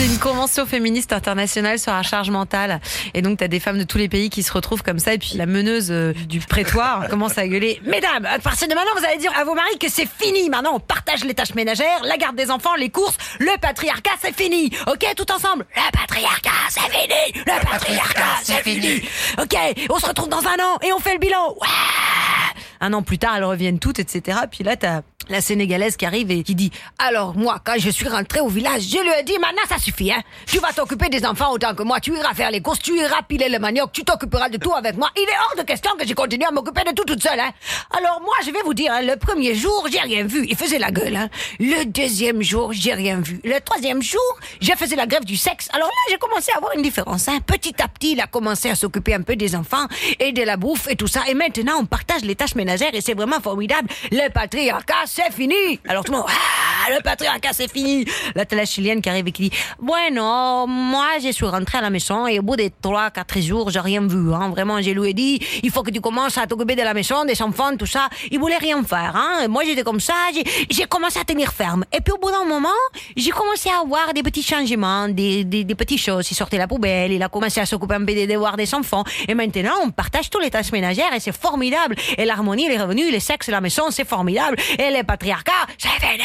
C'est une convention féministe internationale sur la charge mentale. Et donc t'as des femmes de tous les pays qui se retrouvent comme ça. Et puis la meneuse euh, du prétoire commence à gueuler. Mesdames, à partir de maintenant vous allez dire à vos maris que c'est fini. Maintenant on partage les tâches ménagères, la garde des enfants, les courses, le patriarcat c'est fini. Ok tout ensemble. Le patriarcat c'est fini. Le patriarcat c'est fini. Ok on se retrouve dans un an et on fait le bilan. Ouais. Un an plus tard, elles reviennent toutes, etc. Puis là, t'as la Sénégalaise qui arrive et qui dit Alors, moi, quand je suis rentrée au village, je lui ai dit Maintenant, ça suffit, hein. Tu vas t'occuper des enfants autant que moi. Tu iras faire les courses, tu iras piler le manioc, tu t'occuperas de tout avec moi. Il est hors de question que j'ai continué à m'occuper de tout toute seule, hein. Alors, moi, je vais vous dire, hein, le premier jour, j'ai rien vu. Il faisait la gueule, hein. Le deuxième jour, j'ai rien vu. Le troisième jour, j'ai faisais la grève du sexe. Alors là, j'ai commencé à avoir une différence, hein. Petit à petit, il a commencé à s'occuper un peu des enfants et de la bouffe et tout ça. Et maintenant, on partage les tâches ménagères et c'est vraiment formidable. Le patriarcat, c'est fini. Alors tout le monde, ah, le patriarcat, c'est fini. Là, t'as la chilienne qui arrive et qui dit, bueno, moi, je suis rentrée à la maison et au bout des trois, quatre jours, j'ai rien vu, hein. Vraiment, je lui ai dit, il faut que tu commences à t'occuper de la maison, des enfants, tout ça. Il voulait rien faire, hein. Et moi, j'étais comme ça, j'ai- commencé à tenir ferme. Et puis, au bout d'un moment, j'ai commencé à avoir des petits changements, des, des, des petites choses. Il sortait la poubelle, il a commencé à s'occuper un peu des devoirs des enfants. Et maintenant, on partage tous les tâches ménagères et c'est formidable. Et l'harmonie, les revenus, les sexes, la maison, c'est formidable. Et le patriarcat, c'est fini.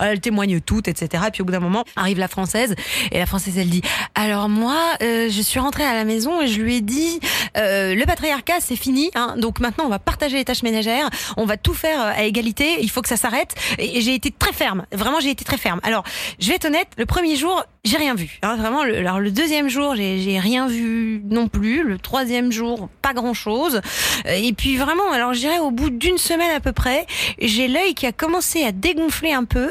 Elle témoigne toutes, etc. Et puis au bout d'un moment, arrive la française. Et la française, elle dit, alors moi, euh, je suis rentrée à la maison et je lui ai dit, euh, le patriarcat, c'est fini. Hein, donc maintenant, on va partager les tâches ménagères. On va tout faire euh, à égalité. Il faut que ça s'arrête. Et, j'ai été très ferme. Vraiment, j'ai été très ferme. Alors, je vais être honnête, le premier jour, j'ai rien vu. Hein, vraiment, le, alors le deuxième jour, j'ai rien vu non plus. Le troisième jour, pas grand chose. Et puis vraiment, alors je dirais au bout d'une semaine à peu près, j'ai l'œil qui a commencé à dégonfler un peu.